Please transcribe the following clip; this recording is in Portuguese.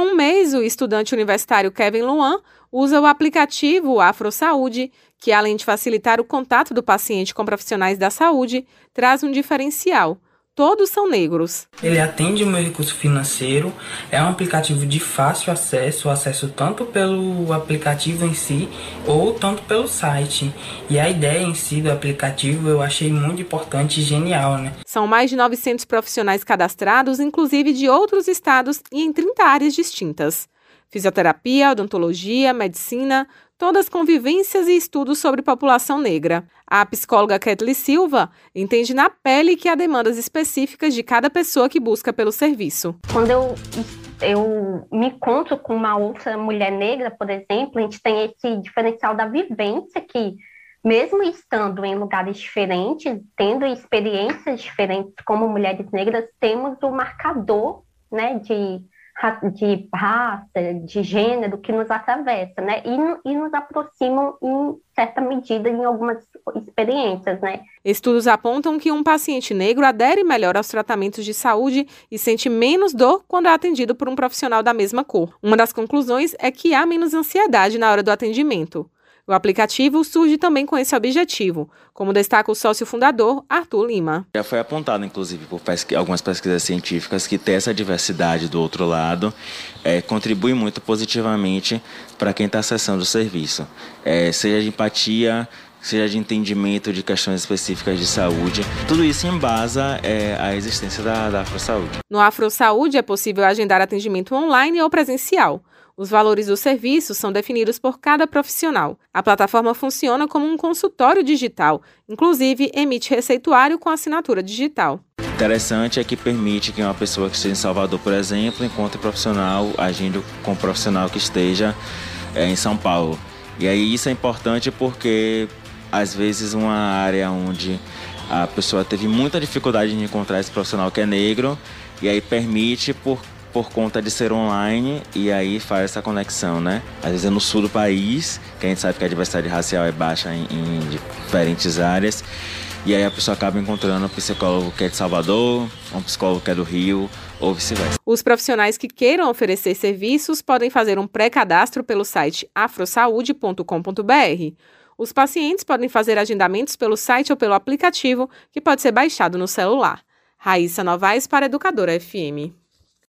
Há um mês, o estudante universitário Kevin Luan usa o aplicativo Afro Saúde, que além de facilitar o contato do paciente com profissionais da saúde, traz um diferencial todos são negros. Ele atende o meu recurso financeiro, é um aplicativo de fácil acesso, acesso tanto pelo aplicativo em si ou tanto pelo site. E a ideia em si do aplicativo eu achei muito importante e genial, né? São mais de 900 profissionais cadastrados, inclusive de outros estados e em 30 áreas distintas. Fisioterapia, odontologia, medicina, todas convivências e estudos sobre população negra. A psicóloga Kathleen Silva entende na pele que há demandas específicas de cada pessoa que busca pelo serviço. Quando eu, eu me encontro com uma outra mulher negra, por exemplo, a gente tem esse diferencial da vivência que mesmo estando em lugares diferentes, tendo experiências diferentes como mulheres negras, temos o marcador né, de de raça, de gênero que nos atravessa, né? E, e nos aproximam em certa medida em algumas experiências, né? Estudos apontam que um paciente negro adere melhor aos tratamentos de saúde e sente menos dor quando é atendido por um profissional da mesma cor. Uma das conclusões é que há menos ansiedade na hora do atendimento. O aplicativo surge também com esse objetivo, como destaca o sócio fundador Arthur Lima. Já foi apontado, inclusive, por pesqu algumas pesquisas científicas, que ter essa diversidade do outro lado é, contribui muito positivamente para quem está acessando o serviço. É, seja de empatia, seja de entendimento de questões específicas de saúde. Tudo isso embasa é, a existência da, da AfroSaúde. No AfroSaúde é possível agendar atendimento online ou presencial. Os valores do serviço são definidos por cada profissional. A plataforma funciona como um consultório digital, inclusive emite receituário com assinatura digital. Interessante é que permite que uma pessoa que esteja em Salvador, por exemplo, encontre profissional agindo com um profissional que esteja é, em São Paulo. E aí isso é importante porque às vezes uma área onde a pessoa teve muita dificuldade de encontrar esse profissional que é negro e aí permite por por conta de ser online e aí faz essa conexão, né? Às vezes é no sul do país, que a gente sabe que a diversidade racial é baixa em, em diferentes áreas. E aí a pessoa acaba encontrando um psicólogo que é de Salvador, um psicólogo que é do Rio, ou vice-versa. Os profissionais que queiram oferecer serviços podem fazer um pré-cadastro pelo site afrosaude.com.br. Os pacientes podem fazer agendamentos pelo site ou pelo aplicativo, que pode ser baixado no celular. Raíssa Novaes para Educadora FM.